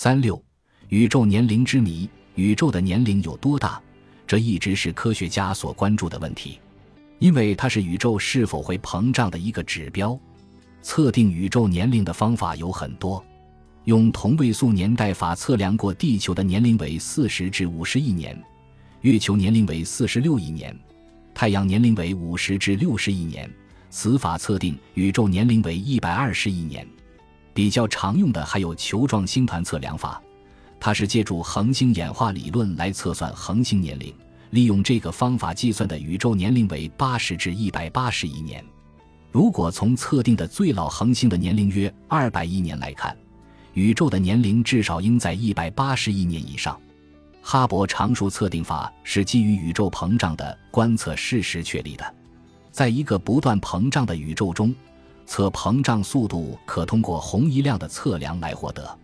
三六，宇宙年龄之谜：宇宙的年龄有多大？这一直是科学家所关注的问题，因为它是宇宙是否会膨胀的一个指标。测定宇宙年龄的方法有很多，用同位素年代法测量过地球的年龄为四十至五十亿年，月球年龄为四十六亿年，太阳年龄为五十至六十亿年。此法测定宇宙年龄为一百二十亿年。比较常用的还有球状星团测量法，它是借助恒星演化理论来测算恒星年龄。利用这个方法计算的宇宙年龄为八十至一百八十亿年。如果从测定的最老恒星的年龄约二百亿年来看，宇宙的年龄至少应在一百八十亿年以上。哈勃常数测定法是基于宇宙膨胀的观测事实确立的。在一个不断膨胀的宇宙中。测膨胀速度可通过红移量的测量来获得，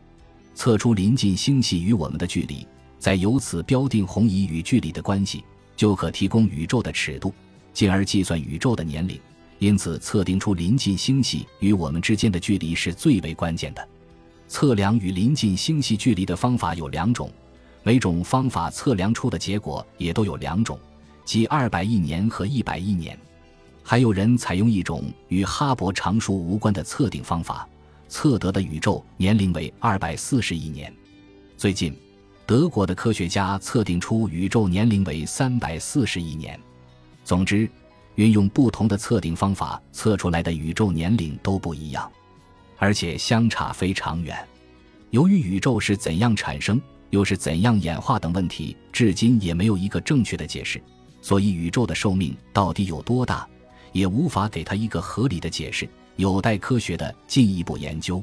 测出临近星系与我们的距离，再由此标定红移与距离的关系，就可提供宇宙的尺度，进而计算宇宙的年龄。因此，测定出临近星系与我们之间的距离是最为关键的。测量与临近星系距离的方法有两种，每种方法测量出的结果也都有两种，即二百亿年和一百亿年。还有人采用一种与哈勃常数无关的测定方法，测得的宇宙年龄为二百四十亿年。最近，德国的科学家测定出宇宙年龄为三百四十亿年。总之，运用不同的测定方法测出来的宇宙年龄都不一样，而且相差非常远。由于宇宙是怎样产生，又是怎样演化等问题，至今也没有一个正确的解释，所以宇宙的寿命到底有多大？也无法给他一个合理的解释，有待科学的进一步研究。